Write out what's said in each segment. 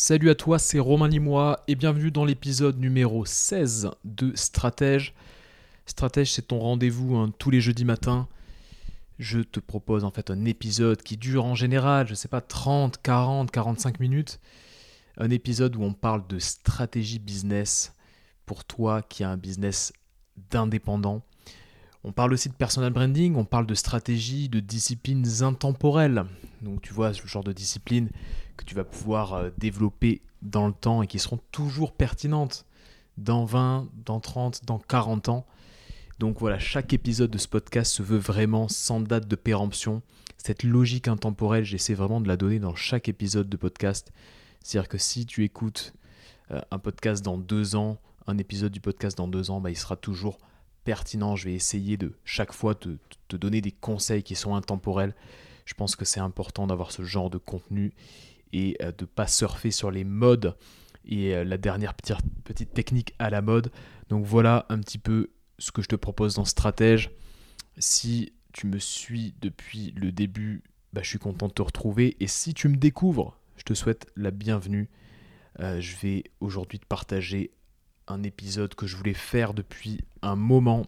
Salut à toi, c'est Romain Limois et bienvenue dans l'épisode numéro 16 de Stratège. Stratège, c'est ton rendez-vous hein, tous les jeudis matins. Je te propose en fait un épisode qui dure en général, je sais pas, 30, 40, 45 minutes. Un épisode où on parle de stratégie business pour toi qui as un business d'indépendant. On parle aussi de personal branding, on parle de stratégie, de disciplines intemporelles. Donc tu vois, ce genre de discipline que tu vas pouvoir euh, développer dans le temps et qui seront toujours pertinentes dans 20, dans 30, dans 40 ans. Donc voilà, chaque épisode de ce podcast se veut vraiment sans date de péremption. Cette logique intemporelle, j'essaie vraiment de la donner dans chaque épisode de podcast. C'est-à-dire que si tu écoutes euh, un podcast dans deux ans, un épisode du podcast dans deux ans, bah, il sera toujours pertinent. Je vais essayer de chaque fois te, te donner des conseils qui sont intemporels. Je pense que c'est important d'avoir ce genre de contenu et euh, de ne pas surfer sur les modes et euh, la dernière petite, technique à la mode. Donc voilà un petit peu ce que je te propose dans Stratège. Si tu me suis depuis le début, bah, je suis content de te retrouver. Et si tu me découvres, je te souhaite la bienvenue. Euh, je vais aujourd'hui te partager un épisode que je voulais faire depuis un moment.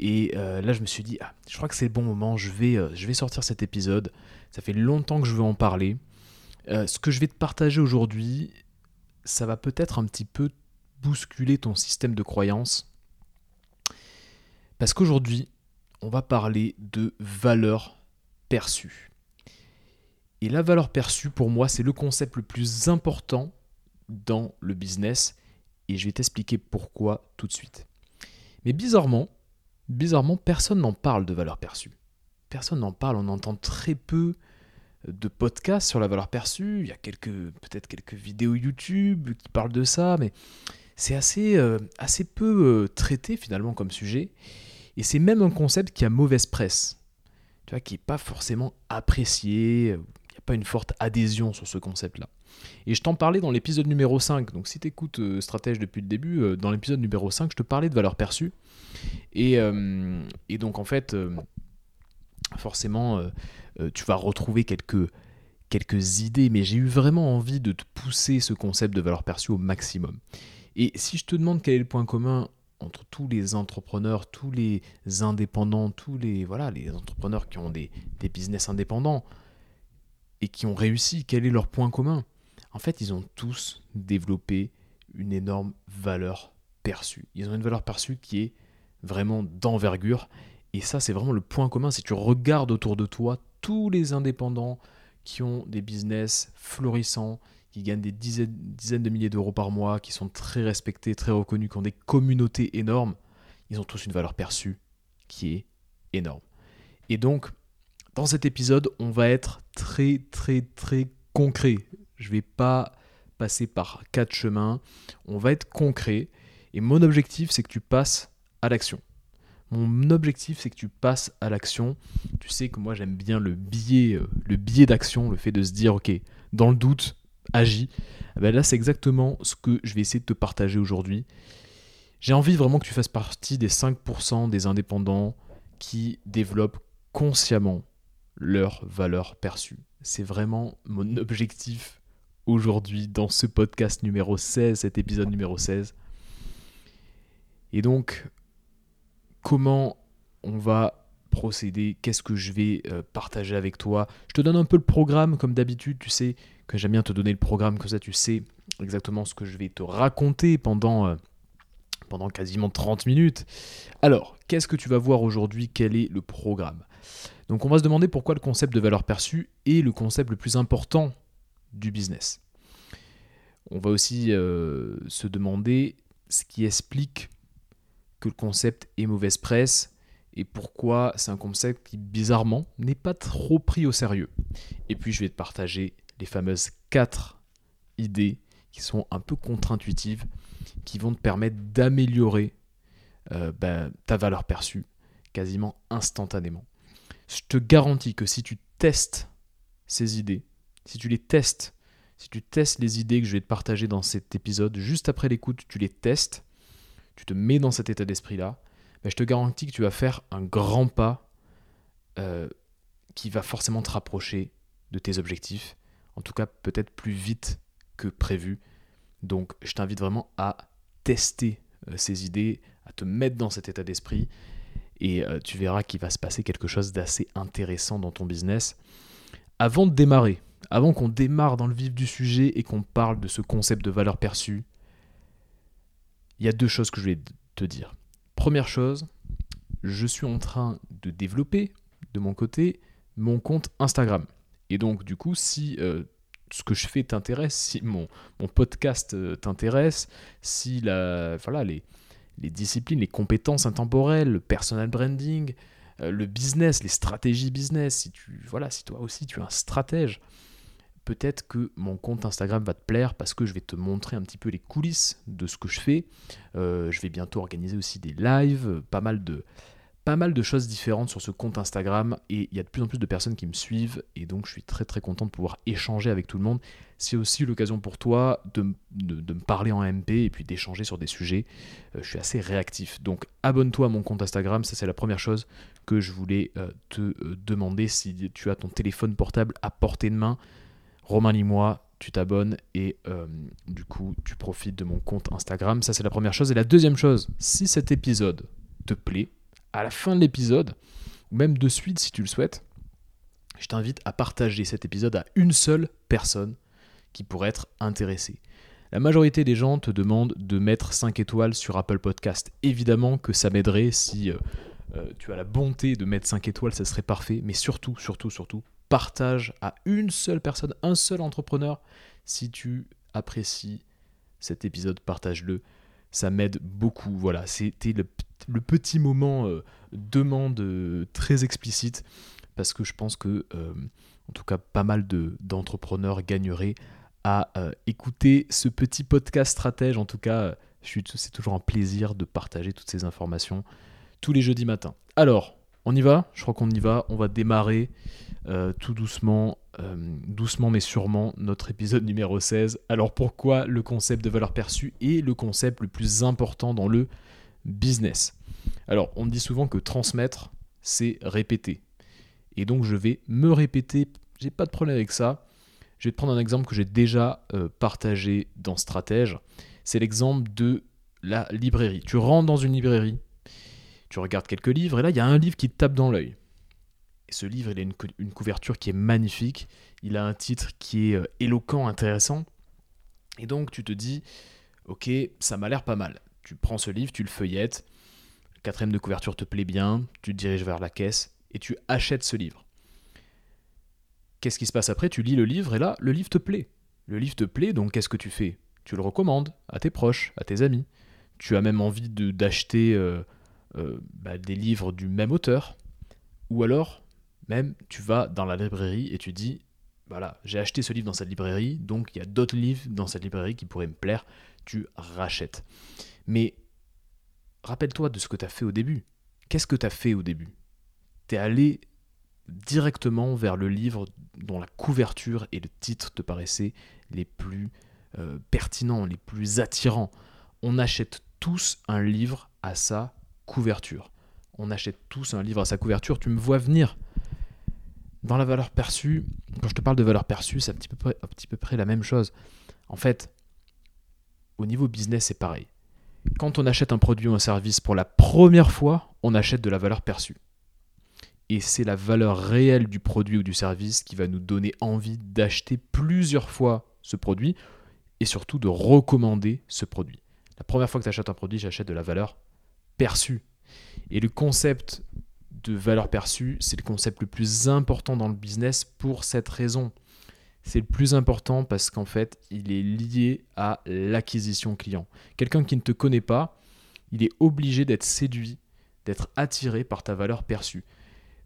Et là, je me suis dit, ah, je crois que c'est le bon moment, je vais, je vais sortir cet épisode. Ça fait longtemps que je veux en parler. Euh, ce que je vais te partager aujourd'hui, ça va peut-être un petit peu bousculer ton système de croyance. Parce qu'aujourd'hui, on va parler de valeur perçue. Et la valeur perçue, pour moi, c'est le concept le plus important dans le business. Et je vais t'expliquer pourquoi tout de suite. Mais bizarrement, bizarrement, personne n'en parle de valeur perçue. Personne n'en parle, on entend très peu de podcasts sur la valeur perçue. Il y a peut-être quelques vidéos YouTube qui parlent de ça, mais c'est assez, euh, assez peu euh, traité finalement comme sujet. Et c'est même un concept qui a mauvaise presse, tu vois, qui n'est pas forcément apprécié. Il n'y a pas une forte adhésion sur ce concept-là. Et je t'en parlais dans l'épisode numéro 5. Donc si tu écoutes euh, Stratège depuis le début, dans l'épisode numéro 5, je te parlais de valeur perçue. Et, et donc en fait, forcément, euh, tu vas retrouver quelques, quelques idées, mais j'ai eu vraiment envie de te pousser ce concept de valeur perçue au maximum. Et si je te demande quel est le point commun entre tous les entrepreneurs, tous les indépendants, tous les voilà, les entrepreneurs qui ont des, des business indépendants et qui ont réussi, quel est leur point commun? En fait, ils ont tous développé une énorme valeur perçue. Ils ont une valeur perçue qui est vraiment d'envergure. Et ça, c'est vraiment le point commun. Si tu regardes autour de toi, tous les indépendants qui ont des business florissants, qui gagnent des dizaines, de milliers d'euros par mois, qui sont très respectés, très reconnus, qui ont des communautés énormes, ils ont tous une valeur perçue qui est énorme. Et donc, dans cet épisode, on va être très très très concret. Je ne vais pas passer par quatre chemins, on va être concret. Et mon objectif, c'est que tu passes à l'action. Mon objectif, c'est que tu passes à l'action. Tu sais que moi, j'aime bien le biais, euh, d'action, le fait de se dire, ok, dans le doute, agis. Eh ben là, c'est exactement ce que je vais essayer de te partager aujourd'hui. J'ai envie vraiment que tu fasses partie des 5% des indépendants qui développent consciemment leur valeur perçue. C'est vraiment mon objectif aujourd'hui dans ce podcast numéro 16, cet épisode numéro 16. Et donc, comment on va procéder, qu'est-ce que je vais euh, partager avec toi. Je te donne un peu le programme comme d'habitude, tu sais que j'aime bien te donner le programme, comme ça tu sais exactement ce que je vais te raconter pendant, euh, quasiment 30 minutes. Alors, qu'est-ce que tu vas voir aujourd'hui? Quel est le programme? Donc on va se demander pourquoi le concept de valeur perçue est le concept le plus important du business. On va aussi euh, se demander ce qui explique que le concept est mauvaise presse et pourquoi c'est un concept qui, bizarrement, n'est pas trop pris au sérieux. Et puis, je vais te partager les fameuses 4 idées qui sont un peu contre-intuitives, qui vont te permettre d'améliorer euh, ben, ta valeur perçue quasiment instantanément. Je te garantis que si tu testes ces idées, si tu les testes, si tu testes les idées que je vais te partager dans cet épisode, juste après l'écoute, tu les testes, tu te mets dans cet état d'esprit-là, ben, je te garantis que tu vas faire un grand pas euh, qui va forcément te rapprocher de tes objectifs, en tout cas peut-être plus vite que prévu. Donc je t'invite vraiment à tester euh, ces idées, à te mettre dans cet état d'esprit et euh, tu verras qu'il va se passer quelque chose d'assez intéressant dans ton business. Avant de démarrer, avant qu'on démarre dans le vif du sujet et qu'on parle de ce concept de valeur perçue, il y a deux choses que je vais te dire. Première chose, je suis en train de développer de mon côté mon compte Instagram. Et donc du coup, si euh, ce que je fais t'intéresse, si mon, podcast euh, t'intéresse, si la, voilà, les, les disciplines, les compétences intemporelles, le personal branding, euh, le business, les stratégies business, si tu voilà, si toi aussi tu es un stratège, peut-être que mon compte Instagram va te plaire parce que je vais te montrer un petit peu les coulisses de ce que je fais. Euh, je vais bientôt organiser aussi des lives, pas mal de pas mal de choses différentes sur ce compte Instagram et il y a de plus en plus de personnes qui me suivent et donc je suis très très content de pouvoir échanger avec tout le monde. C'est aussi l'occasion pour toi de, me parler en MP et puis d'échanger sur des sujets. Euh, je suis assez réactif. Donc abonne-toi à mon compte Instagram, ça c'est la première chose que je voulais euh, te euh, demander si tu as ton téléphone portable à portée de main. Romain Limois, tu t'abonnes et du coup tu profites de mon compte Instagram. Ça c'est la première chose. Et la deuxième chose, si cet épisode te plaît, à la fin de l'épisode, ou même de suite si tu le souhaites, je t'invite à partager cet épisode à une seule personne qui pourrait être intéressée. La majorité des gens te demandent de mettre 5 étoiles sur Apple Podcast. Évidemment que ça m'aiderait si euh, euh, tu as la bonté de mettre 5 étoiles, ça serait parfait. Mais surtout, surtout, surtout, partage à une seule personne, un seul entrepreneur. Si tu apprécies cet épisode, partage-le. Ça m'aide beaucoup. Voilà, c'était le petit moment euh, demande euh, très explicite, parce que je pense que, euh, en tout cas, pas mal d'entrepreneurs gagneraient à écouter ce petit podcast stratège. En tout cas, c'est toujours un plaisir de partager toutes ces informations tous les jeudis matins. Alors, on y va? Je crois qu'on y va. On va démarrer tout doucement, doucement mais sûrement, notre épisode numéro 16. Alors pourquoi le concept de valeur perçue est le concept le plus important dans le business? Alors, on dit souvent que transmettre, c'est répéter. Et donc, je vais me répéter, j'ai pas de problème avec ça. Je vais te prendre un exemple que j'ai déjà euh, partagé dans Stratège. C'est l'exemple de la librairie. Tu rentres dans une librairie, tu regardes quelques livres, et là, il y a un livre qui te tape dans l'œil. Et ce livre, il a une, couverture qui est magnifique, il a un titre qui est euh, éloquent, intéressant. Et donc, tu te dis, ok, ça m'a l'air pas mal tu prends ce livre, tu le feuillettes, le quatrième de couverture te plaît bien, tu te diriges vers la caisse et tu achètes ce livre. Qu'est-ce qui se passe après? Tu lis le livre et là, le livre te plaît. Le livre te plaît, donc qu'est-ce que tu fais? Tu le recommandes à tes proches, à tes amis. Tu as même envie d'acheter euh, bah, des livres du même auteur. Ou alors, même, tu vas dans la librairie et tu dis, voilà, j'ai acheté ce livre dans cette librairie, donc il y a d'autres livres dans cette librairie qui pourraient me plaire, tu rachètes. Mais rappelle-toi de ce que tu as fait au début. Qu'est-ce que tu as fait au début? Tu es allé directement vers le livre dont la couverture et le titre te paraissaient les plus euh, pertinents, les plus attirants. On achète tous un livre à sa couverture. On achète tous un livre à sa couverture. Tu me vois venir. Dans la valeur perçue, quand je te parle de valeur perçue, c'est un petit peu, un petit peu près la même chose. En fait, au niveau business, c'est pareil. Quand on achète un produit ou un service pour la première fois, on achète de la valeur perçue. Et c'est la valeur réelle du produit ou du service qui va nous donner envie d'acheter plusieurs fois ce produit et surtout de recommander ce produit. La première fois que tu achètes un produit, j'achète de la valeur perçue. Et le concept de valeur perçue, c'est le concept le plus important dans le business pour cette raison c'est le plus important parce qu'en fait, il est lié à l'acquisition client. Quelqu'un qui ne te connaît pas, il est obligé d'être séduit, d'être attiré par ta valeur perçue.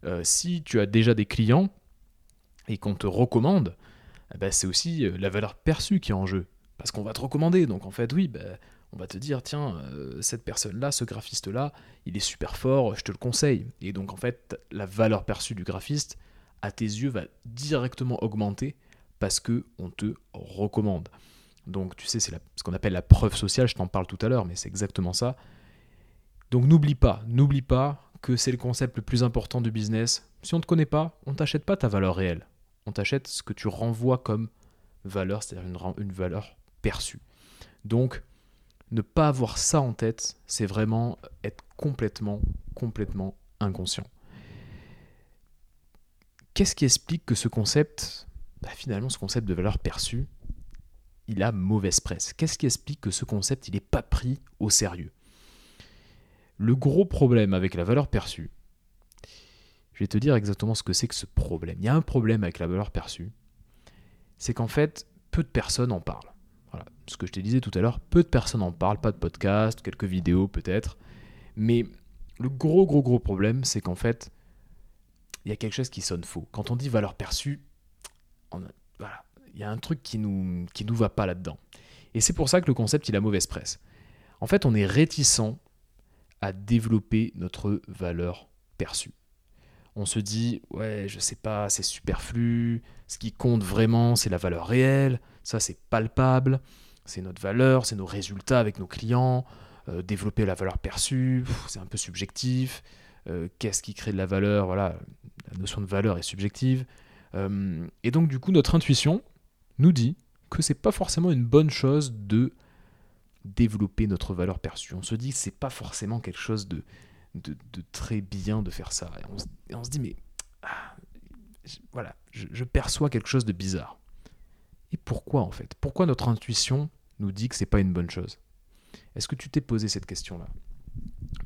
Euh, si tu as déjà des clients et qu'on te recommande, eh ben, c'est aussi euh, la valeur perçue qui est en jeu. Parce qu'on va te recommander. Donc en fait, oui, ben, on va te dire, tiens, euh, cette personne-là, ce graphiste-là, il est super fort, je te le conseille. Et donc en fait, la valeur perçue du graphiste, à tes yeux, va directement augmenter parce que on te recommande. Donc tu sais, c'est ce qu'on appelle la preuve sociale, je t'en parle tout à l'heure, mais c'est exactement ça. Donc n'oublie pas, n'oublie pas que c'est le concept le plus important du business. Si on ne te connaît pas, on t'achète pas ta valeur réelle. On t'achète ce que tu renvoies comme valeur, c'est-à-dire une valeur perçue. Donc, ne pas avoir ça en tête, c'est vraiment être complètement, complètement inconscient. Qu'est-ce qui explique que ce concept, bah, finalement ce concept de valeur perçue, il a mauvaise presse? Qu'est-ce qui explique que ce concept, il n'est pas pris au sérieux? Le gros problème avec la valeur perçue, je vais te dire exactement ce que c'est que ce problème. Il y a un problème avec la valeur perçue, c'est qu'en fait, peu de personnes en parlent. Voilà, ce que je te disais tout à l'heure, peu de personnes en parlent, pas de podcast, quelques vidéos peut-être, mais le gros gros gros problème, c'est qu'en fait, il y a quelque chose qui sonne faux. Quand on dit valeur perçue, voilà, il y a un truc qui nous qui nous va pas là-dedans. Et c'est pour ça que le concept il a mauvaise presse. En fait, on est réticent à développer notre valeur perçue. On se dit ouais, je sais pas, c'est superflu, ce qui compte vraiment, c'est la valeur réelle, ça c'est palpable, c'est notre valeur, c'est nos résultats avec nos clients, euh, développer la valeur perçue, c'est un peu subjectif. Euh, qu'est-ce qui crée de la valeur? Voilà, la notion de valeur est subjective. Euh, et donc, du coup, notre intuition nous dit que c'est pas forcément une bonne chose de développer notre valeur perçue. On se dit que c'est pas forcément quelque chose de, très bien de faire ça. Et on, se dit, mais ah, voilà, je, perçois quelque chose de bizarre. Et pourquoi en fait? Pourquoi notre intuition nous dit que c'est pas une bonne chose? Est-ce que tu t'es posé cette question-là?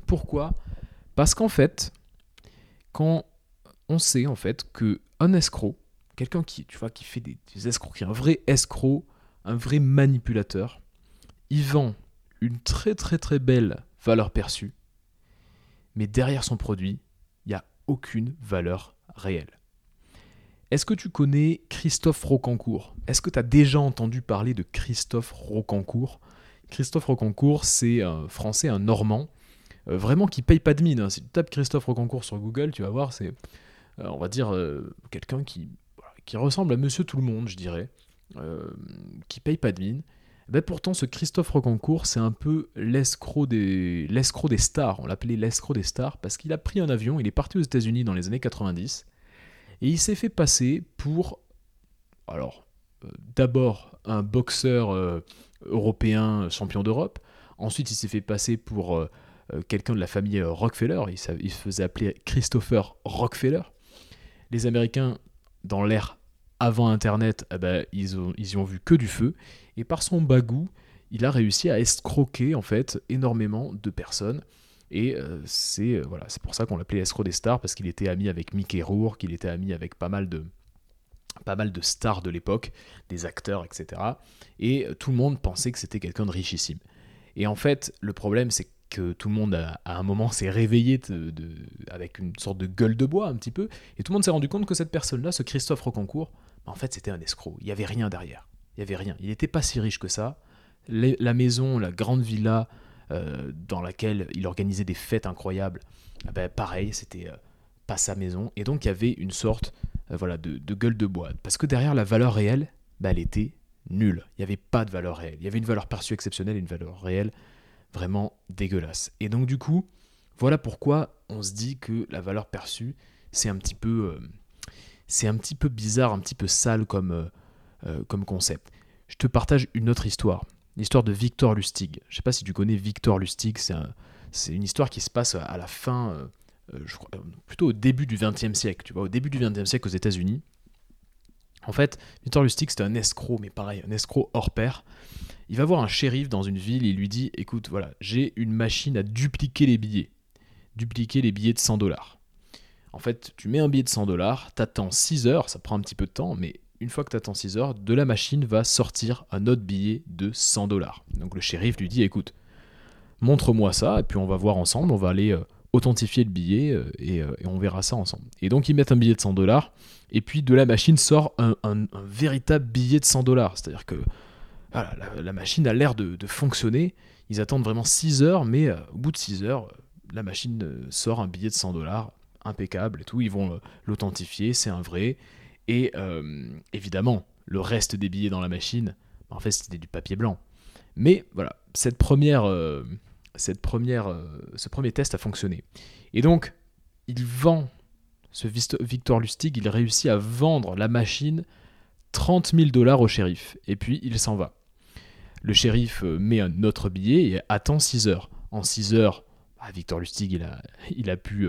Pourquoi? Parce qu'en fait, quand on sait en fait que un escroc, quelqu'un qui, tu vois, qui fait des, des escroqueries, un vrai escroc, un vrai manipulateur, il vend une très très très belle valeur perçue, mais derrière son produit, il n'y a aucune valeur réelle. Est-ce que tu connais Christophe Rocancourt Est-ce que tu as déjà entendu parler de Christophe Rocancourt Christophe Rocancourt, c'est un Français, un Normand, euh, vraiment qui paye pas de mine. Hein. Si tu tapes Christophe Rocancourt sur Google, tu vas voir, c'est, euh, on va dire, euh, quelqu'un qui, qui ressemble à Monsieur Tout le Monde, je dirais, qui paye pas de mine. Eh ben pourtant, ce Christophe Rocancourt, c'est un peu l'escroc des, l'escroc des stars. On l'appelait l'escroc des stars parce qu'il a pris un avion, il est parti aux États-Unis dans les années 90 et il s'est fait passer pour, alors, euh, d'abord un boxeur euh, européen champion d'Europe. Ensuite, il s'est fait passer pour euh, quelqu'un de la famille Rockefeller. Il, se faisait appeler Christopher Rockefeller. Les Américains, dans l'ère avant Internet, eh ben, ils, ont, ils y ont vu que du feu. Et par son bagou, il a réussi à escroquer en fait énormément de personnes. Et euh, c'est euh, voilà, c'est pour ça qu'on l'appelait l'escroc des stars, parce qu'il était ami avec Mickey Rourke, qu'il était ami avec pas mal de, pas mal de stars de l'époque, des acteurs, etc. Et euh, tout le monde pensait que c'était quelqu'un de richissime. Et en fait, le problème, c'est que tout le monde, à, un moment, s'est réveillé de, avec une sorte de gueule de bois, un petit peu, et tout le monde s'est rendu compte que cette personne-là, ce Christophe Rocancourt, bah, en fait, c'était un escroc. Il n'y avait rien derrière. Il n'y avait rien. Il n'était pas si riche que ça. la maison, la grande villa, euh, dans laquelle il organisait des fêtes incroyables, ah ben, pareil, c'était euh, pas sa maison. Et donc il y avait une sorte euh, voilà, de, gueule de bois. Parce que derrière la valeur réelle, bah, elle était nulle. Il n'y avait pas de valeur réelle. Il y avait une valeur perçue exceptionnelle et une valeur réelle vraiment dégueulasse. Et donc du coup, voilà pourquoi on se dit que la valeur perçue, c'est un petit peu, bizarre, un petit peu sale comme concept. Je te partage une autre histoire l'histoire de Victor Lustig. Je ne sais pas si tu connais Victor Lustig, c'est une histoire qui se passe à la fin, euh, euh, euh, plutôt au début du XXe siècle, tu vois, au début du XXe siècle aux États-Unis. En fait, Victor Lustig, c'était un escroc, mais pareil, un escroc hors pair. Il va voir un shérif dans une ville et il lui dit Écoute, voilà, j'ai une machine à dupliquer les billets. Dupliquer les billets de 100 dollars. En fait, tu mets un billet de 100 dollars, t'attends 6 heures, ça prend un petit peu de temps, mais une fois que tu attends 6 heures, de la machine va sortir un autre billet de 100 dollars. Donc le shérif lui dit écoute, montre-moi ça, et puis on va voir ensemble, on va aller euh, authentifier le billet, euh, euh, et, on verra ça ensemble. Et donc ils mettent un billet de 100 dollars, et puis de la machine sort un, véritable billet de 100 dollars. C'est-à-dire que la, machine a l'air de, fonctionner, ils attendent vraiment 6 heures, mais au bout de 6 heures, la machine sort un billet de 100 dollars, impeccable et tout, ils vont l'authentifier, c'est un vrai, et euh, évidemment, le reste des billets dans la machine, bah, en fait, c'était du papier blanc. Mais voilà, cette première, euh, cette première, euh, ce premier test a fonctionné. Et donc, il vend, ce Victor Lustig, il réussit à vendre la machine 30 000 dollars au shérif, et puis il s'en va. Le shérif met un autre billet et attend 6 heures. En 6 heures, bah, Victor Lustig, il a, il a pu,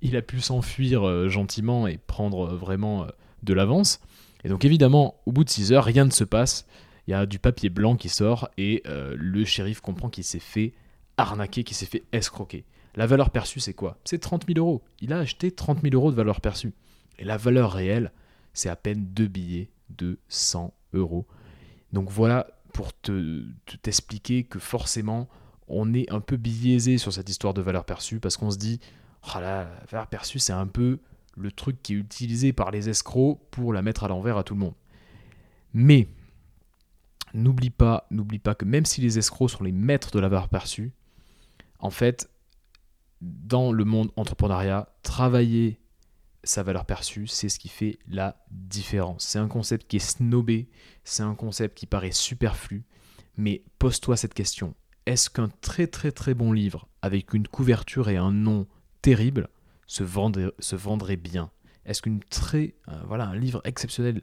il a pu s'enfuir gentiment et prendre vraiment de l'avance. Et donc évidemment, au bout de 6 heures, rien ne se passe. Il y a du papier blanc qui sort et le shérif comprend qu'il s'est fait arnaquer, qu'il s'est fait escroquer. La valeur perçue, c'est quoi? C'est 30 000 euros. Il a acheté 30 000 euros de valeur perçue. Et la valeur réelle, c'est à peine deux billets de 100 euros. Donc voilà pour te t'expliquer que forcément on est un peu biaisé sur cette histoire de valeur perçue parce qu'on se dit oh la valeur perçue c'est un peu le truc qui est utilisé par les escrocs pour la mettre à l'envers à tout le monde. Mais n'oublie pas, n'oublie pas que même si les escrocs sont les maîtres de la valeur perçue, en fait, dans le monde entrepreneuriat, travailler sa valeur perçue, c'est ce qui fait la différence. C'est un concept qui est snobé, c'est un concept qui paraît superflu, mais pose-toi cette question. Est-ce qu'un très très très bon livre avec une couverture et un nom terrible se vendrait, bien Est-ce qu'une très euh, voilà un livre exceptionnel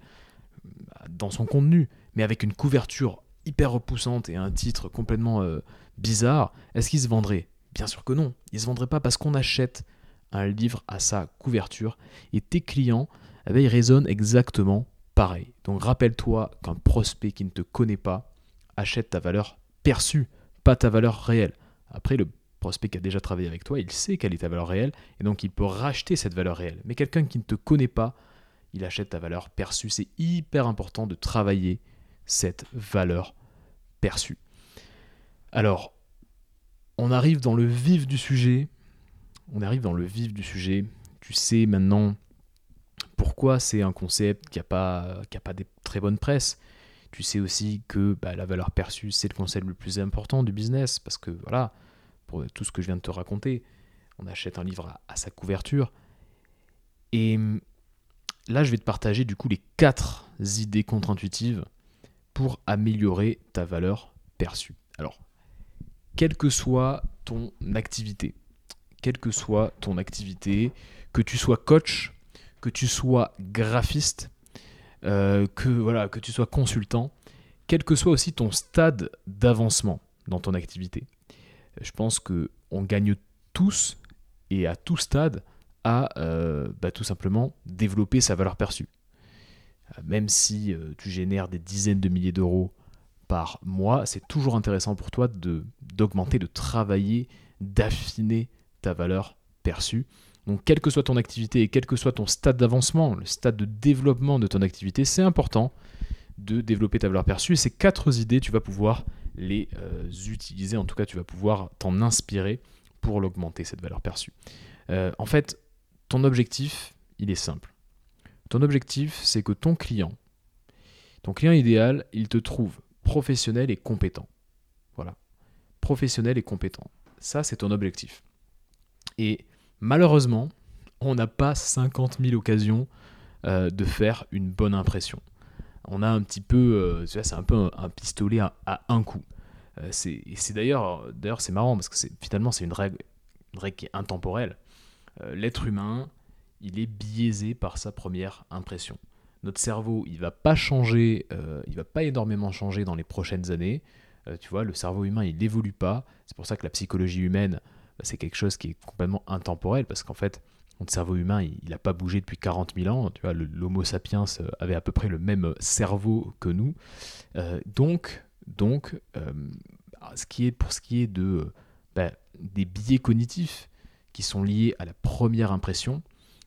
euh, dans son contenu, mais avec une couverture hyper repoussante et un titre complètement euh, bizarre, est-ce qu'il se vendrait? Bien sûr que non. Il se vendrait pas parce qu'on achète un livre à sa couverture et tes clients, eh ben, ils résonnent exactement pareil. Donc rappelle-toi qu'un prospect qui ne te connaît pas achète ta valeur perçue, pas ta valeur réelle. Après, le prospect qui a déjà travaillé avec toi, il sait quelle est ta valeur réelle et donc il peut racheter cette valeur réelle. Mais quelqu'un qui ne te connaît pas, il achète ta valeur perçue. C'est hyper important de travailler cette valeur perçue. Alors, on arrive dans le vif du sujet on arrive dans le vif du sujet. Tu sais maintenant pourquoi c'est un concept qui n'a pas, a pas des très bonnes presses. Tu sais aussi que bah, la valeur perçue, c'est le concept le plus important du business, parce que voilà, tout ce que je viens de te raconter, on achète un livre à, sa couverture. Et là, je vais te partager du coup les quatre idées contre-intuitives pour améliorer ta valeur perçue. Alors, quelle que soit ton activité, quelle que soit ton activité, que tu sois coach, que tu sois graphiste, euh, que, voilà, que tu sois consultant, quel que soit aussi ton stade d'avancement dans ton activité. Je pense que on gagne tous et à tout stade à euh, bah, tout simplement développer sa valeur perçue. Euh, même si tu génères des dizaines de milliers d'euros par mois, c'est toujours intéressant pour toi d'augmenter, de travailler, d'affiner ta valeur perçue. Donc quelle que soit ton activité et quel que soit ton stade d'avancement, le stade de développement de ton activité, c'est important de développer ta valeur perçue. Et ces quatre idées, tu vas pouvoir les euh, utiliser, en tout cas tu vas pouvoir t'en inspirer pour l'augmenter, cette valeur perçue. Euh, en fait, ton objectif, il est simple. Ton objectif, c'est que ton client, ton client idéal, il te trouve professionnel et compétent. Voilà. Professionnel et compétent. Ça, c'est ton objectif. Et malheureusement, on n'a pas 50 000 occasions euh, de faire une bonne impression. On a un petit peu, euh, c'est un peu un, pistolet à, un coup. Euh, c'est d'ailleurs, d'ailleurs c'est marrant parce que finalement c'est une règle, une règle qui est intemporelle. L'être humain, il est biaisé par sa première impression. Notre cerveau, il va pas changer, il va pas énormément changer dans les prochaines années. tu vois, le cerveau humain, il n'évolue pas. C'est pour ça que la psychologie humaine bah, c'est quelque chose qui est complètement intemporel parce qu'en fait, notre cerveau humain, il n'a pas bougé depuis 40 000 ans. Tu vois, l'Homo sapiens euh, avait à peu près le même cerveau que nous. Euh, donc, donc euh, ce qui pour ce qui est de, bah, des biais cognitifs qui sont liés à la première impression,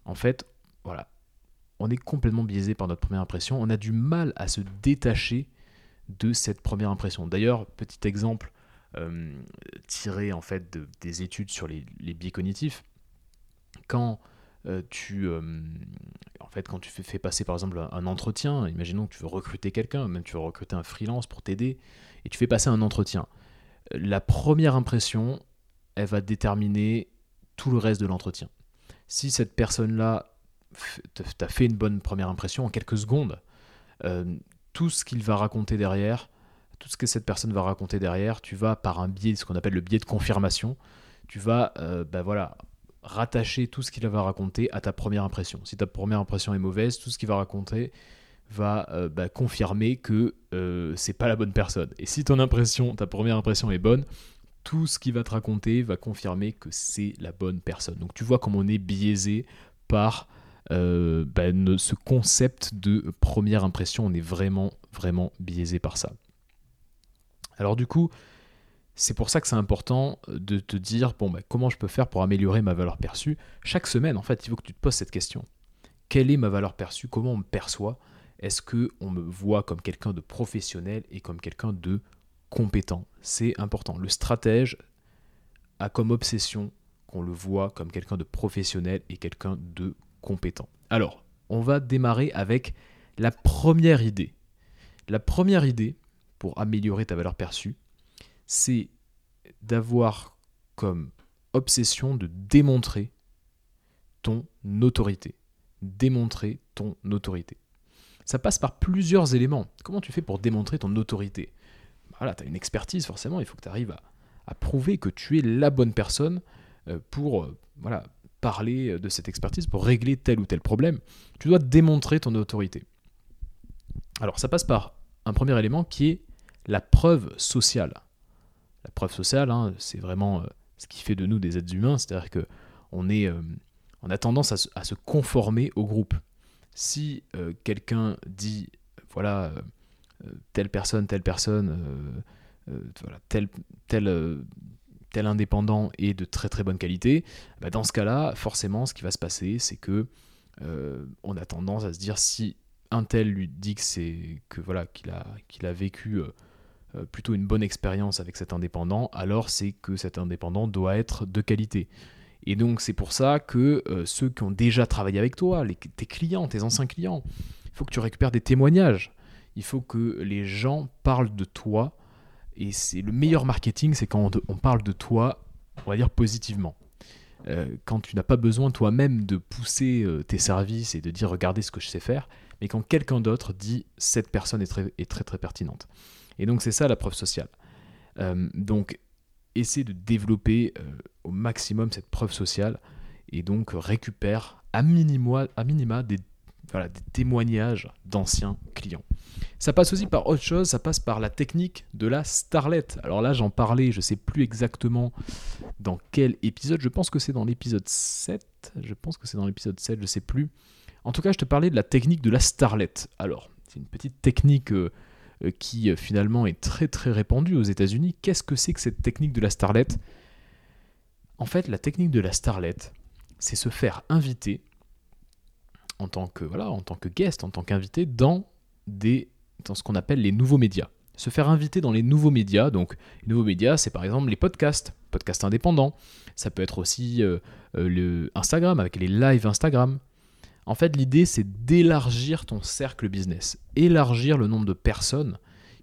en fait, voilà, on est complètement biaisé par notre première impression. On a du mal à se détacher de cette première impression. D'ailleurs, petit exemple euh, tiré en fait des études sur les, biais cognitifs. Quand euh, tu, euh, en fait, quand tu fais, passer par exemple un entretien, imaginons que tu veux recruter quelqu'un, même tu veux recruter un freelance pour t'aider, et tu fais passer un entretien. La première impression, elle va déterminer tout le reste de l'entretien. Si cette personne-là t'a fait une bonne première impression en quelques secondes, tout ce qu'il va raconter derrière, tout ce que cette personne va raconter derrière, tu vas par un biais, ce qu'on appelle le biais de confirmation, tu vas euh, bah voilà, rattacher tout ce qu'il va raconter à ta première impression. Si ta première impression est mauvaise, tout ce qu'il va raconter va euh, bah, confirmer que euh, c'est pas la bonne personne. Et si ton impression, ta première impression est bonne, tout ce qu'il va te raconter va confirmer que c'est la bonne personne. Donc tu vois comme on est biaisé par euh, bah, ce concept de première impression, on est vraiment, vraiment biaisé par ça. Alors du coup, c'est pour ça que c'est important de te dire, bah, comment je peux faire pour améliorer ma valeur perçue Chaque semaine, en fait, il faut que tu te poses cette question. Quelle est ma valeur perçue? Comment on me perçoit? Est-ce qu'on me voit comme quelqu'un de professionnel et comme quelqu'un de compétent? C'est important. Le stratège a comme obsession qu'on le voit comme quelqu'un de professionnel et quelqu'un de compétent. Alors, on va démarrer avec la première idée. La première idée pour améliorer ta valeur perçue, c'est d'avoir comme obsession de démontrer ton autorité. Démontrer ton autorité. Ça passe par plusieurs éléments. Comment tu fais pour démontrer ton autorité? Voilà, tu as une expertise forcément, il faut que tu arrives à, prouver que tu es la bonne personne euh, pour euh, voilà, parler euh, de cette expertise pour régler tel ou tel problème, tu dois démontrer ton autorité. Alors ça passe par un premier élément qui est la preuve sociale. La preuve sociale, hein, c'est vraiment euh, ce qui fait de nous des êtres humains, c'est-à-dire que on, est, euh, on a tendance à se, conformer au groupe. Si quelqu'un dit, voilà, telle personne, telle personne, voilà, tel, tel tel indépendant est de très très bonne qualité, bah, dans ce cas-là, forcément, ce qui va se passer, c'est que euh, on a tendance à se dire si un tel lui dit que c'est que voilà qu'il a a vécu euh, euh, plutôt une bonne expérience avec cet indépendant, alors c'est que cet indépendant doit être de qualité. Et donc c'est pour ça que ceux qui ont déjà travaillé avec toi, tes clients, tes anciens clients, il faut que tu récupères des témoignages. Il faut que les gens parlent de toi et c'est le meilleur marketing, c'est quand on, parle de toi, on va dire positivement. Euh, quand tu n'as pas besoin toi-même de pousser euh, tes services et de dire regardez ce que je sais faire, mais quand quelqu'un d'autre dit cette personne est est très très pertinente. Et donc c'est ça la preuve sociale. Euh, donc essaie de développer au maximum cette preuve sociale et donc récupère à minima, des, voilà, des témoignages d'anciens clients. Ça passe aussi par autre chose, ça passe par la technique de la starlet. Alors là, j'en parlais, je sais plus exactement dans quel épisode, je pense que c'est dans l'épisode 7, je pense que c'est dans l'épisode 7, je sais plus. En tout cas, je te parlais de la technique de la starlet. Alors, c'est une petite technique euh, euh, qui euh, finalement est très très répandue aux États-Unis. Qu'est-ce que c'est que cette technique de la starlet En fait, la technique de la starlet, c'est se faire inviter en tant que voilà, en tant que guest, en tant qu'invité dans des dans ce qu'on appelle les nouveaux médias. Se faire inviter dans les nouveaux médias, donc les nouveaux médias, c'est par exemple les podcasts, podcasts indépendants. Ça peut être aussi euh, euh, le Instagram avec les lives Instagram. En fait, l'idée, c'est d'élargir ton cercle business, élargir le nombre de personnes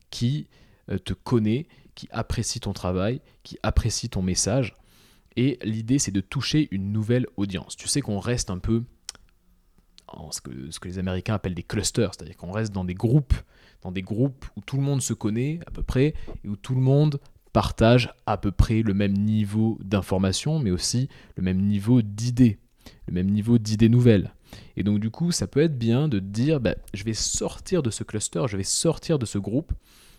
qui euh, te connaissent, qui apprécient ton travail, qui apprécient ton message. Et l'idée, c'est de toucher une nouvelle audience. Tu sais qu'on reste un peu ce que, ce que les Américains appellent des clusters, c'est-à-dire qu'on reste dans des groupes, dans des groupes où tout le monde se connaît à peu près et où tout le monde partage à peu près le même niveau d'information, mais aussi le même niveau d'idées, le même niveau d'idées nouvelles. Et donc du coup, ça peut être bien de dire, bah, je vais sortir de ce cluster, je vais sortir de ce groupe,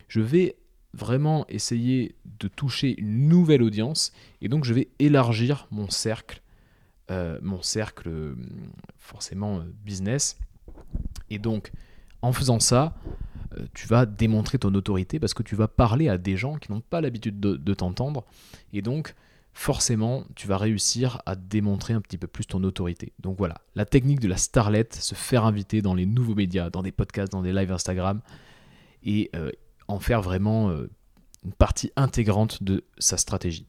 je vais vraiment essayer de toucher une nouvelle audience, et donc je vais élargir mon cercle euh, mon cercle euh, forcément euh, business. Et donc, en faisant ça, tu vas démontrer ton autorité parce que tu vas parler à des gens qui n'ont pas l'habitude de, t'entendre. Et donc, forcément, tu vas réussir à démontrer un petit peu plus ton autorité. Donc voilà, la technique de la starlet, se faire inviter dans les nouveaux médias, dans des podcasts, dans des lives Instagram, et en faire vraiment une partie intégrante de sa stratégie.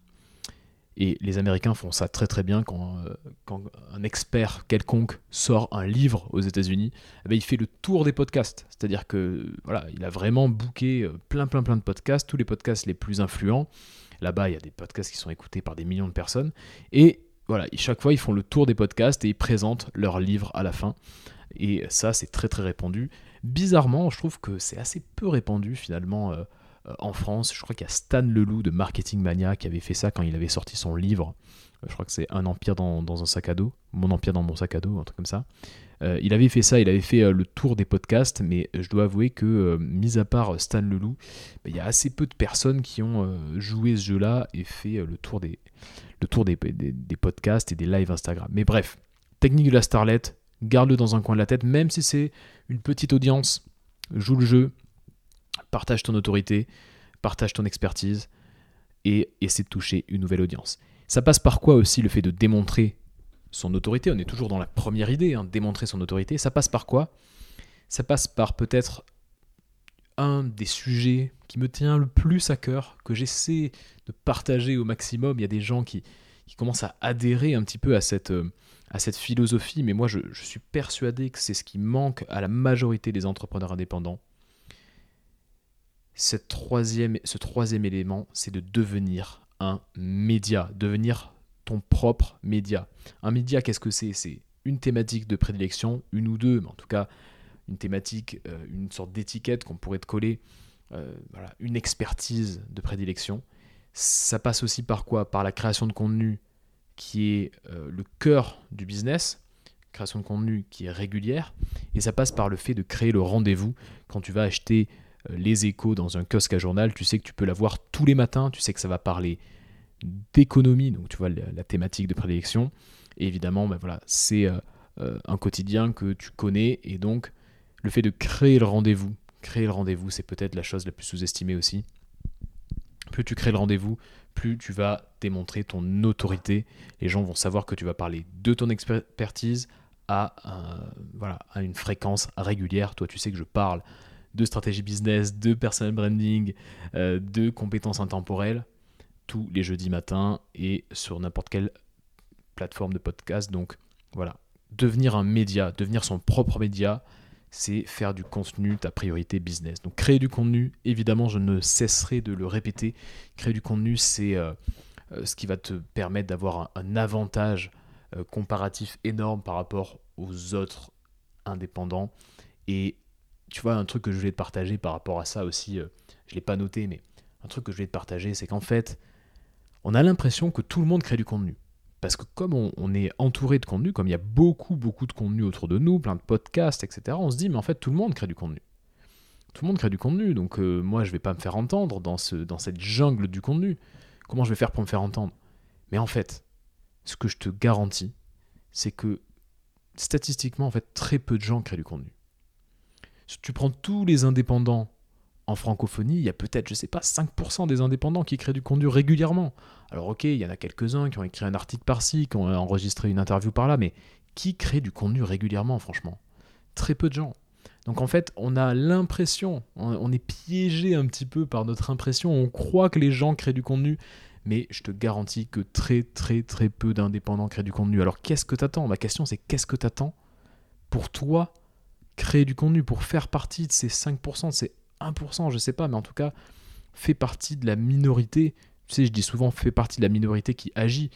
Et les Américains font ça très très bien quand, euh, un expert quelconque sort un livre aux États-Unis, eh ben, il fait le tour des podcasts. C'est-à-dire que voilà, il a vraiment booké euh, plein plein plein de podcasts, tous les podcasts les plus influents. Là-bas, il y a des podcasts qui sont écoutés par des millions de personnes. Et voilà, chaque fois, ils font le tour des podcasts et ils présentent leur livre à la fin. Et ça, c'est très très répandu. Bizarrement, je trouve que c'est assez peu répandu finalement. Euh, en France. Je crois qu'il y a Stan Leloup de Marketing Mania qui avait fait ça quand il avait sorti son livre. Je crois que c'est Un empire dans, un sac à dos, Mon empire dans mon sac à dos, un truc comme ça. Euh, il avait fait ça, il avait fait euh, le tour des podcasts, mais je dois avouer que, euh, mis à part Stan Leloup, bah, il y a assez peu de personnes qui ont joué ce jeu-là et fait le tour, des, le tour des, des, podcasts et des lives Instagram. Mais bref, technique de la starlet, garde-le dans un coin de la tête, même si c'est une petite audience, joue le jeu, partage ton autorité, partage ton expertise et essaie de toucher une nouvelle audience. Ça passe par quoi aussi le fait de démontrer son autorité, on est toujours dans la première idée, hein, démontrer son autorité, ça passe par quoi? Ça passe par peut-être un des sujets qui me tient le plus à cœur, que j'essaie de partager au maximum. Il y a des gens qui, commencent à adhérer un petit peu à cette, euh, philosophie, mais moi je, suis persuadé que c'est ce qui manque à la majorité des entrepreneurs indépendants. Cette troisième, ce troisième élément, c'est de devenir un média, devenir ton propre média. Un média, qu'est-ce que c'est? C'est une thématique de prédilection, une ou deux, mais en tout cas une thématique, euh, une sorte d'étiquette qu'on pourrait te coller, euh, une expertise de prédilection. Ça passe aussi par quoi? Par la création de contenu qui est euh, le cœur du business, création de contenu qui est régulière, et ça passe par le fait de créer le rendez-vous. Quand tu vas acheter les échos dans un kiosque à journal, tu sais que tu peux l'avoir tous les matins, tu sais que ça va parler d'économie, donc tu vois la, thématique de prédilection. Évidemment, ben voilà, c'est euh, euh, un quotidien que tu connais, et donc le fait de créer le rendez-vous, créer le rendez-vous, c'est peut-être la chose la plus sous-estimée aussi. Plus tu crées le rendez-vous, plus tu vas démontrer ton autorité. Les gens vont savoir que tu vas parler de ton expertise à, voilà, à une fréquence régulière. Toi, tu sais que je parle de stratégie business, de personal branding, euh, de compétences intemporelles tous les jeudis matins et sur n'importe quelle plateforme de podcast. Donc voilà, devenir un média, devenir son propre média, c'est faire du contenu ta priorité business. Donc créer du contenu, évidemment, je ne cesserai de le répéter. Créer du contenu, c'est euh, euh, ce qui va te permettre d'avoir un, avantage comparatif énorme par rapport aux autres indépendants. Et tu vois, un truc que je voulais te partager par rapport à ça aussi, je ne l'ai pas noté, mais un truc que je voulais te partager, c'est qu'en fait, on a l'impression que tout le monde crée du contenu. Parce que comme on, est entouré de contenu, comme il y a beaucoup, beaucoup de contenu autour de nous, plein de podcasts, etc., on se dit, mais en fait, tout le monde crée du contenu. Tout le monde crée du contenu, donc euh, moi, je ne vais pas me faire entendre dans, dans cette jungle du contenu. Comment je vais faire pour me faire entendre? Mais en fait, ce que je te garantis, c'est que statistiquement, en fait, très peu de gens créent du contenu. Si tu prends tous les indépendants en francophonie, il y a peut-être, je sais pas, 5% des indépendants qui créent du contenu régulièrement. Alors ok, il y en a quelques-uns qui ont écrit un article par-ci, qui ont enregistré une interview par-là, mais qui crée du contenu régulièrement, franchement? Très peu de gens. Donc en fait, on a l'impression, on est piégé un petit peu par notre impression, on croit que les gens créent du contenu, mais je te garantis que très très très peu d'indépendants créent du contenu. Alors qu'est-ce que t'attends? Ma question c'est qu'est-ce que t'attends pour toi créer du contenu, pour faire partie de ces 5%, de ces 1%, je sais pas, mais en tout cas, fait partie de la minorité. Tu sais, je dis souvent fait partie de la minorité qui agit.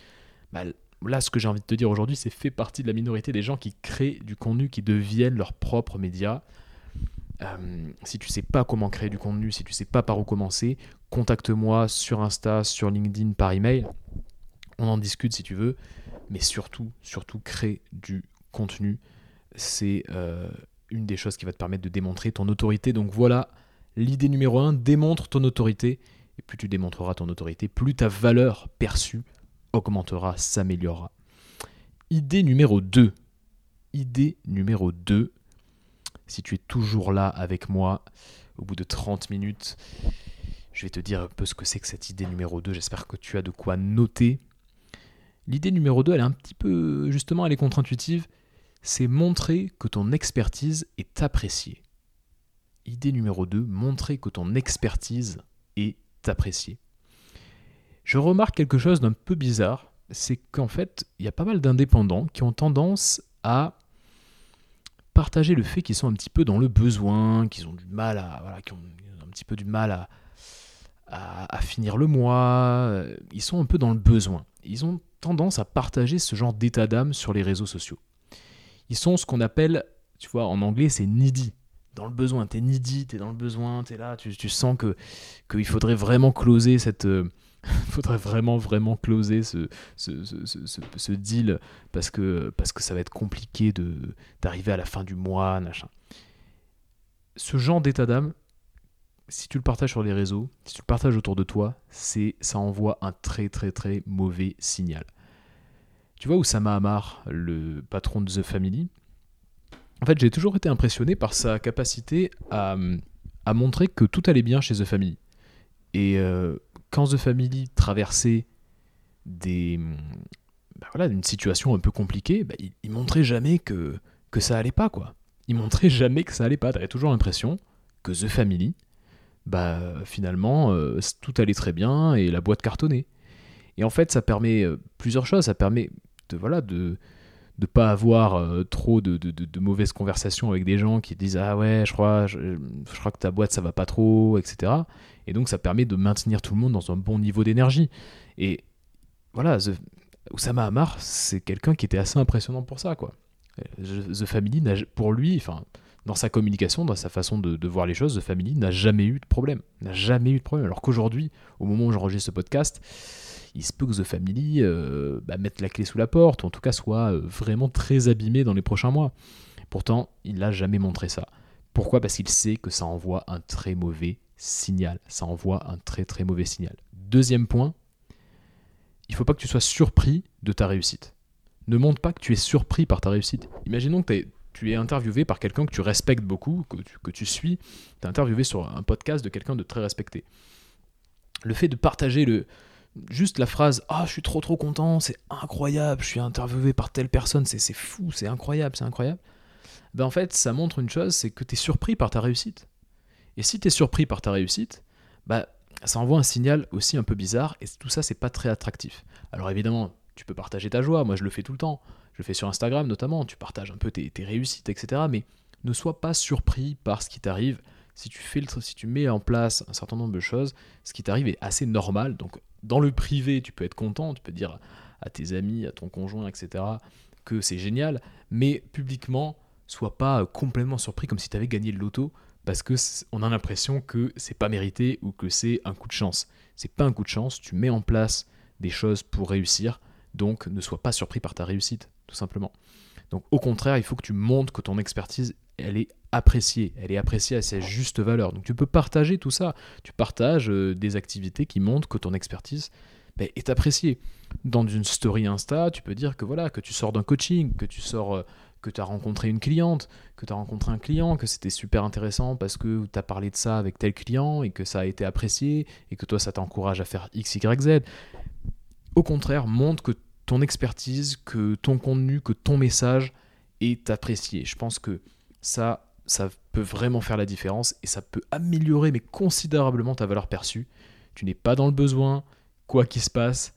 Bah, là, ce que j'ai envie de te dire aujourd'hui, c'est fait partie de la minorité des gens qui créent du contenu, qui deviennent leurs propres médias. Euh, si tu sais pas comment créer du contenu, si tu sais pas par où commencer, contacte-moi sur Insta, sur LinkedIn, par email. On en discute si tu veux. Mais surtout, surtout, crée du contenu. C'est euh, une des choses qui va te permettre de démontrer ton autorité. Donc voilà L'idée numéro 1, démontre ton autorité. Et plus tu démontreras ton autorité, plus ta valeur perçue augmentera, s'améliorera. Idée numéro 2. Idée numéro 2. Si tu es toujours là avec moi, au bout de 30 minutes, je vais te dire un peu ce que c'est que cette idée numéro 2. J'espère que tu as de quoi noter. L'idée numéro 2, elle est un petit peu, justement, elle est contre-intuitive. C'est montrer que ton expertise est appréciée. Idée numéro 2, montrer que ton expertise est appréciée. Je remarque quelque chose d'un peu bizarre, c'est qu'en fait, il y a pas mal d'indépendants qui ont tendance à partager le fait qu'ils sont un petit peu dans le besoin, qu'ils ont du mal à, à, à, finir le mois. Ils sont un peu dans le besoin. Ils ont tendance à partager ce genre d'état d'âme sur les réseaux sociaux. Ils sont ce qu'on appelle, tu vois, en anglais, c'est needy dans le besoin, t'es needy, t'es dans le besoin, t'es là, tu, sens que qu'il faudrait vraiment closer cette... Euh, faudrait vraiment, vraiment closer ce, ce, ce, ce, deal parce que, parce que ça va être compliqué d'arriver à la fin du mois, machin. Ce genre d'état d'âme, si tu le partages sur les réseaux, si tu le partages autour de toi, ça envoie un très, très, très mauvais signal. Tu vois Oussama Hamar, le patron de The Family, en fait, j'ai toujours été impressionné par sa capacité à, montrer que tout allait bien chez The Family. Et euh, quand The Family traversait des, bah voilà, une situation un peu compliquée, bah, il, montrait jamais que, que ça allait pas, quoi. Il montrait jamais que ça allait pas. T'avais toujours l'impression que The Family, bah finalement, euh, tout allait très bien et la boîte cartonnait. Et en fait, ça permet euh, plusieurs choses. Ça permet de, voilà, de, de pas avoir euh, trop de, mauvaises conversations avec des gens qui disent ah ouais je crois je, crois que ta boîte ça va pas trop etc et donc ça permet de maintenir tout le monde dans un bon niveau d'énergie. Et voilà The, Oussama Hamar c'est quelqu'un qui était assez impressionnant pour ça quoi. The Family pour lui enfin dans sa communication dans sa façon de, de voir les choses The Family n'a jamais eu de problème. N'a jamais eu de problème. Alors qu'aujourd'hui au moment où j'enregistre ce podcast il se peut que The Family euh, bah, mette la clé sous la porte, ou en tout cas soit euh, vraiment très abîmé dans les prochains mois. Pourtant, il n'a jamais montré ça. Pourquoi? Parce qu'il sait que ça envoie un très mauvais signal. Ça envoie un très très mauvais signal. Deuxième point, il faut pas que tu sois surpris de ta réussite. Ne montre pas que tu es surpris par ta réussite. Imaginons que tu es interviewé par quelqu'un que tu respectes beaucoup, que tu, que tu suis. Tu es interviewé sur un podcast de quelqu'un de très respecté. Le fait de partager le, juste la phrase Ah, je suis trop trop content, c'est incroyable, je suis interviewé par telle personne, c'est fou, c'est incroyable, c'est incroyable. Ben en fait, ça montre une chose, c'est que tu es surpris par ta réussite. Et si tu es surpris par ta réussite, bah, ça envoie un signal aussi un peu bizarre, et tout ça, c'est pas très attractif. Alors évidemment, tu peux partager ta joie, moi je le fais tout le temps, je le fais sur Instagram notamment, tu partages un peu tes, tes réussites, etc. Mais ne sois pas surpris par ce qui t'arrive. Si tu filtres, si tu mets en place un certain nombre de choses, ce qui t'arrive est assez normal. Donc dans le privé, tu peux être content, tu peux dire à tes amis, à ton conjoint, etc., que c'est génial, mais publiquement, sois pas complètement surpris comme si tu avais gagné le loto, parce que on a l'impression que c'est pas mérité ou que c'est un coup de chance. C'est pas un coup de chance, tu mets en place des choses pour réussir, donc ne sois pas surpris par ta réussite, tout simplement. Donc au contraire, il faut que tu montres que ton expertise, elle est appréciée, elle est appréciée à sa juste valeur. Donc tu peux partager tout ça, tu partages euh, des activités qui montrent que ton expertise ben, est appréciée. Dans une story Insta, tu peux dire que voilà, que tu sors d'un coaching, que tu sors euh, que tu as rencontré une cliente, que tu as rencontré un client, que c'était super intéressant parce que tu as parlé de ça avec tel client et que ça a été apprécié et que toi ça t'encourage à faire X, Y, Z. Au contraire, montre que ton expertise, que ton contenu, que ton message est apprécié. Je pense que ça, ça peut vraiment faire la différence et ça peut améliorer mais considérablement ta valeur perçue. Tu n'es pas dans le besoin, quoi qu'il se passe,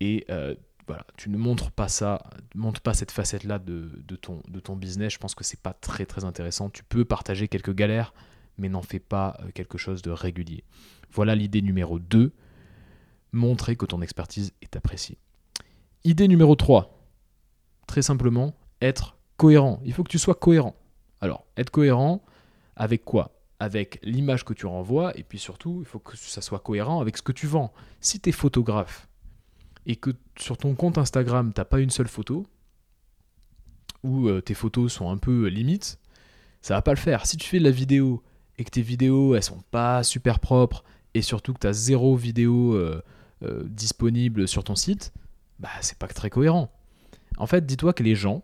et euh, voilà, tu ne montres pas ça, montre pas cette facette-là de, ton, de ton business. Je pense que c'est pas très très intéressant. Tu peux partager quelques galères, mais n'en fais pas euh, quelque chose de régulier. Voilà l'idée numéro 2, montrer que ton expertise est appréciée. Idée numéro 3, très simplement, être cohérent. Il faut que tu sois cohérent. Alors, être cohérent avec quoi? Avec l'image que tu renvoies, et puis surtout, il faut que ça soit cohérent avec ce que tu vends. Si tu es photographe et que sur ton compte Instagram, tu n'as pas une seule photo, ou euh, tes photos sont un peu limites, ça va pas le faire. Si tu fais de la vidéo et que tes vidéos, elles sont pas super propres, et surtout que tu as zéro vidéo euh, euh, disponible sur ton site, bah c'est pas très cohérent. En fait, dis-toi que les gens,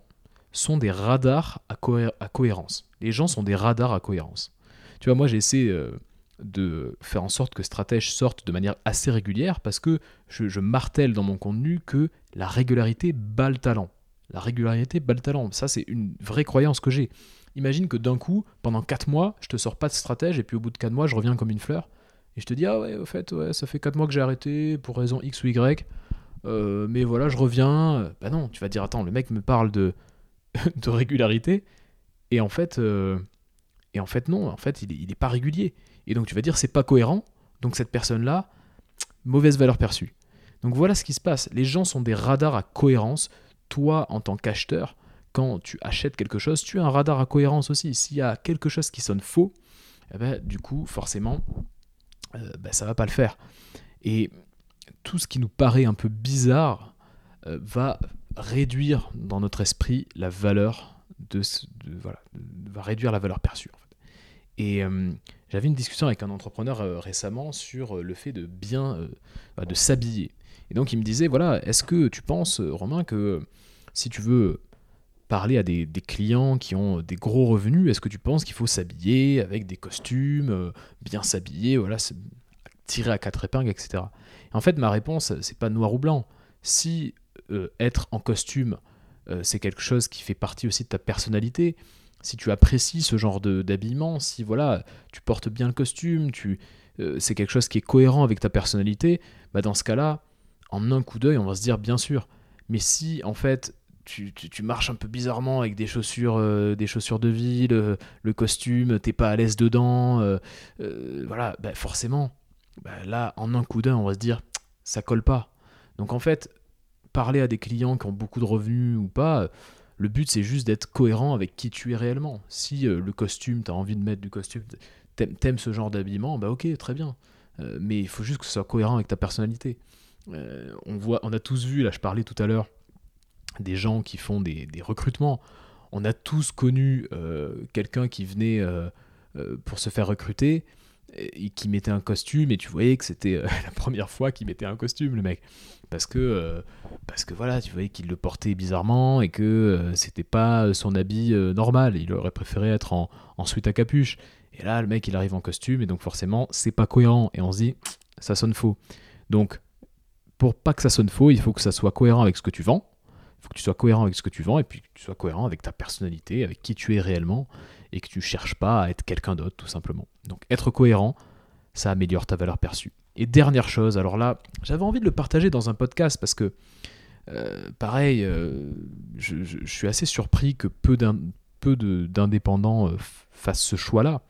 sont des radars à, cohérence. Les gens sont des radars à cohérence. Tu vois, moi j'ai essayé euh, de faire en sorte que Stratège sorte de manière assez régulière parce que je, martèle dans mon contenu que la régularité bat le talent. La régularité bat le talent. Ça, c'est une vraie croyance que j'ai. Imagine que d'un coup, pendant 4 mois, je te sors pas de stratège et puis au bout de 4 mois, je reviens comme une fleur. Et je te dis, ah ouais, au fait, ouais, ça fait 4 mois que j'ai arrêté pour raison X ou Y. Euh, mais voilà, je reviens. Bah non, tu vas dire, attends, le mec me parle de de régularité. Et en fait, euh, et en fait non, en fait, il n'est pas régulier. Et donc tu vas dire c'est pas cohérent. Donc cette personne-là, mauvaise valeur perçue. Donc voilà ce qui se passe. Les gens sont des radars à cohérence. Toi, en tant qu'acheteur, quand tu achètes quelque chose, tu as un radar à cohérence aussi. S'il y a quelque chose qui sonne faux, eh ben, du coup, forcément, euh, ben, ça va pas le faire. Et tout ce qui nous paraît un peu bizarre euh, va réduire dans notre esprit la valeur de, va réduire la valeur perçue. Et euh, j'avais une discussion avec un entrepreneur euh, récemment sur le fait de bien bah, s'habiller. Et donc il me disait voilà, est-ce que tu penses, Romain, que si tu veux parler à des, clients qui ont des gros revenus, est-ce que tu penses qu'il faut s'habiller avec des costumes, bien s'habiller, voilà, tirer à quatre épingles, etc. En fait, ma réponse, c'est pas noir ou blanc. Si euh, être en costume, euh, c'est quelque chose qui fait partie aussi de ta personnalité, si tu apprécies ce genre d'habillement, si voilà, tu portes bien le costume, tu, euh, c'est quelque chose qui est cohérent avec ta personnalité, bah dans ce cas-là, en un coup d'œil, on va se dire bien sûr. Mais si en fait tu, marches un peu bizarrement avec des chaussures, des chaussures de ville, le costume, t'es pas à l'aise dedans, voilà, bah forcément, bah, là, en un coup d'œil, on va se dire, ça colle pas. Donc en fait, parler à des clients qui ont beaucoup de revenus ou pas, le but c'est juste d'être cohérent avec qui tu es réellement. Si euh, le costume, tu as envie de mettre du costume, t'aimes, ce genre d'habillement, bah ok, très bien. Euh, mais il faut juste que ce soit cohérent avec ta personnalité. Euh, on, voit, on a tous vu, là je parlais tout à l'heure, des gens qui font des recrutements. On a tous connu quelqu'un qui venait pour se faire recruter et qui mettait un costume et tu voyais que c'était euh, la première fois qu'il mettait un costume le mec. Parce que euh, parce que voilà tu voyais qu'il le portait bizarrement et que euh, c'était pas son habit normal. Il aurait préféré être en, en à capuche. Et là le mec il arrive en costume et donc forcément c'est pas cohérent. Et on se dit ça sonne faux. Donc pour pas que ça sonne faux il faut que ça soit cohérent avec ce que tu vends. Il faut que tu sois cohérent avec ce que tu vends et puis que tu sois cohérent avec ta personnalité avec qui tu es réellement et que tu cherches pas à être quelqu'un d'autre tout simplement. Donc être cohérent, ça améliore ta valeur perçue. Et dernière chose, alors là, j'avais envie de le partager dans un podcast parce que, euh, pareil, euh, je, suis assez surpris que peu d'indépendants euh, fassent ce choix-là.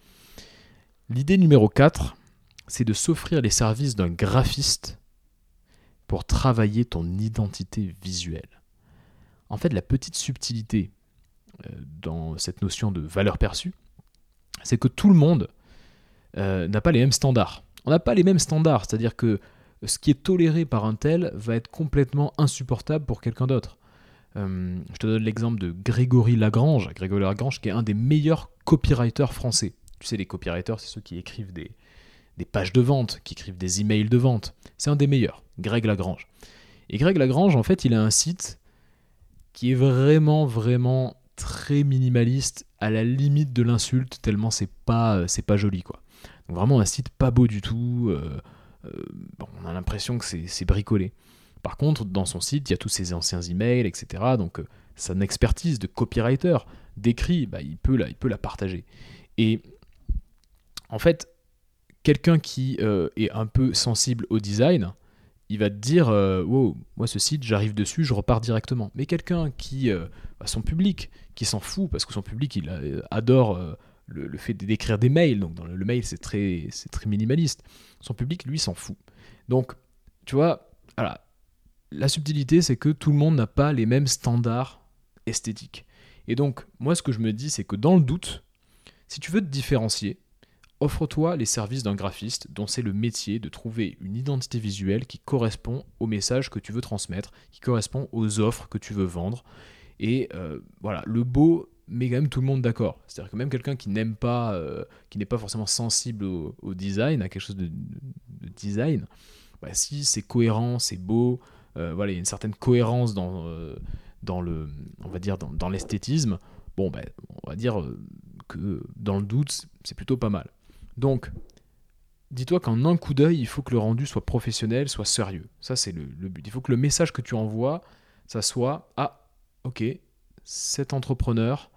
L'idée numéro 4, c'est de s'offrir les services d'un graphiste pour travailler ton identité visuelle. En fait, la petite subtilité dans cette notion de valeur perçue, c'est que tout le monde euh, n'a pas les mêmes standards. On n'a pas les mêmes standards, c'est-à-dire que ce qui est toléré par un tel va être complètement insupportable pour quelqu'un d'autre. Euh, je te donne l'exemple de Grégory Lagrange, Grégory Lagrange qui est un des meilleurs copywriters français. Tu sais, les copywriters, c'est ceux qui écrivent des, des pages de vente, qui écrivent des emails de vente. C'est un des meilleurs, Greg Lagrange. Et Greg Lagrange, en fait, il a un site qui est vraiment, vraiment très minimaliste, à la limite de l'insulte, tellement c'est pas, euh, c'est pas joli quoi. Vraiment un site pas beau du tout. Euh, euh, on a l'impression que c'est bricolé. Par contre, dans son site, il y a tous ses anciens emails, etc. Donc son expertise de copywriter, d'écrit, bah, il, peut la, la partager. Et en fait, quelqu'un qui est un peu sensible au design, il va te dire euh, wow, moi ce site, j'arrive dessus, je repars directement. Mais quelqu'un qui, euh, bah, son public, qui s'en fout parce que son public, il euh, adore le, fait d'écrire des mails, donc dans le, mail c'est très, très minimaliste. Son public, lui, s'en fout. Donc, tu vois, voilà, la subtilité, c'est que tout le monde n'a pas les mêmes standards esthétiques. Et donc, moi, ce que je me dis, c'est que dans le doute, si tu veux te différencier, Offre-toi les services d'un graphiste dont c'est le métier de trouver une identité visuelle qui correspond au message que tu veux transmettre, qui correspond aux offres que tu veux vendre. Et euh, voilà, le beau met quand même tout le monde d'accord. C'est-à-dire que même quelqu'un qui n'aime pas, euh, qui n'est pas forcément sensible au, design, à quelque chose de, design, bah, si c'est cohérent, c'est beau, euh, voilà, il y a une certaine cohérence dans, dans le, on va dire dans, l'esthétisme. Bon, ben, on va dire que dans le doute, c'est plutôt pas mal. Donc, dis-toi qu'en un coup d'œil, il faut que le rendu soit professionnel, soit sérieux. Ça, c'est le, but. Il faut que le message que tu envoies, ça soit Ah, ok, cet entrepreneur,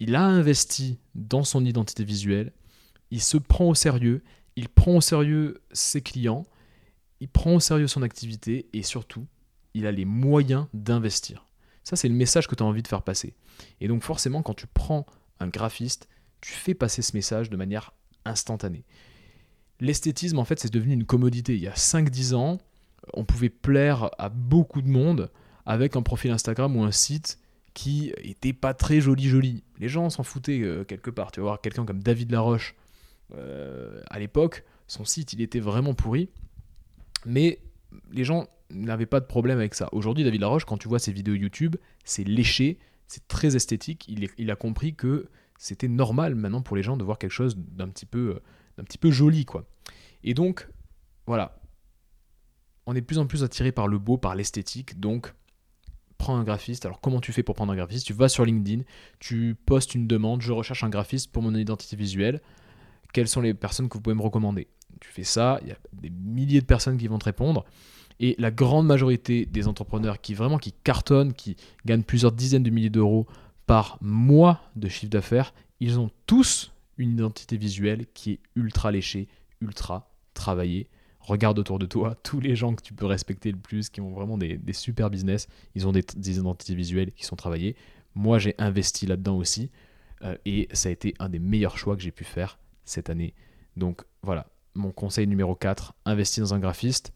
il a investi dans son identité visuelle, il se prend au sérieux, il prend au sérieux ses clients, il prend au sérieux son activité et surtout, il a les moyens d'investir. Ça, c'est le message que tu as envie de faire passer. Et donc, forcément, quand tu prends un graphiste, tu fais passer ce message de manière instantané. L'esthétisme, en fait, c'est devenu une commodité. Il y a 5-10 ans, on pouvait plaire à beaucoup de monde avec un profil Instagram ou un site qui était pas très joli joli. Les gens s'en foutaient euh, quelque part. Tu vas voir quelqu'un comme David Laroche euh, à l'époque, son site il était vraiment pourri, mais les gens n'avaient pas de problème avec ça. Aujourd'hui, David Laroche, quand tu vois ses vidéos YouTube, c'est léché, c'est très esthétique. Il, a compris que c'était normal maintenant pour les gens de voir quelque chose d'un petit peu, euh, d'un petit peu joli, quoi. Et donc, voilà, on est de plus en plus attiré par le beau, par l'esthétique, donc prends un graphiste. Alors comment tu fais pour prendre un graphiste? Tu vas sur LinkedIn, tu postes une demande, je recherche un graphiste pour mon identité visuelle. Quelles sont les personnes que vous pouvez me recommander? Tu fais ça, il y a des milliers de personnes qui vont te répondre. Et la grande majorité des entrepreneurs qui vraiment qui cartonnent, qui gagnent plusieurs dizaines de milliers d'euros par mois de chiffre d'affaires, ils ont tous une identité visuelle qui est ultra léchée, ultra travaillée regarde autour de toi tous les gens que tu peux respecter le plus, qui ont vraiment des, super business, ils ont des, identités visuelles qui sont travaillées. Moi, j'ai investi là-dedans aussi, euh, et ça a été un des meilleurs choix que j'ai pu faire cette année. Donc voilà, mon conseil numéro 4, investis dans un graphiste.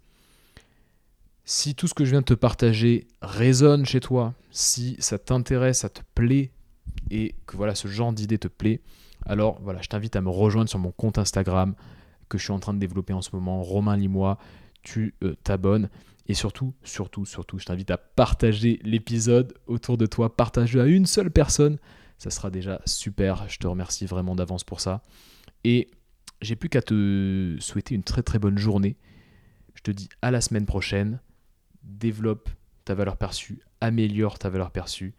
Si tout ce que je viens de te partager résonne chez toi, si ça t'intéresse, ça te plaît, et que voilà, ce genre d'idée te plaît, alors voilà, je t'invite à me rejoindre sur mon compte Instagram, je suis en train de développer en ce moment, Romain Limois, tu euh, t'abonnes. Et surtout, surtout, surtout, je t'invite à partager l'épisode autour de toi, partage à une seule personne. Ça sera déjà super. Je te remercie vraiment d'avance pour ça. Et j'ai plus qu'à te souhaiter une très très bonne journée. Je te dis à la semaine prochaine. Développe ta valeur perçue, améliore ta valeur perçue.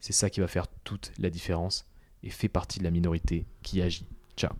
C'est ça qui va faire toute la différence et fais partie de la minorité qui agit. Ciao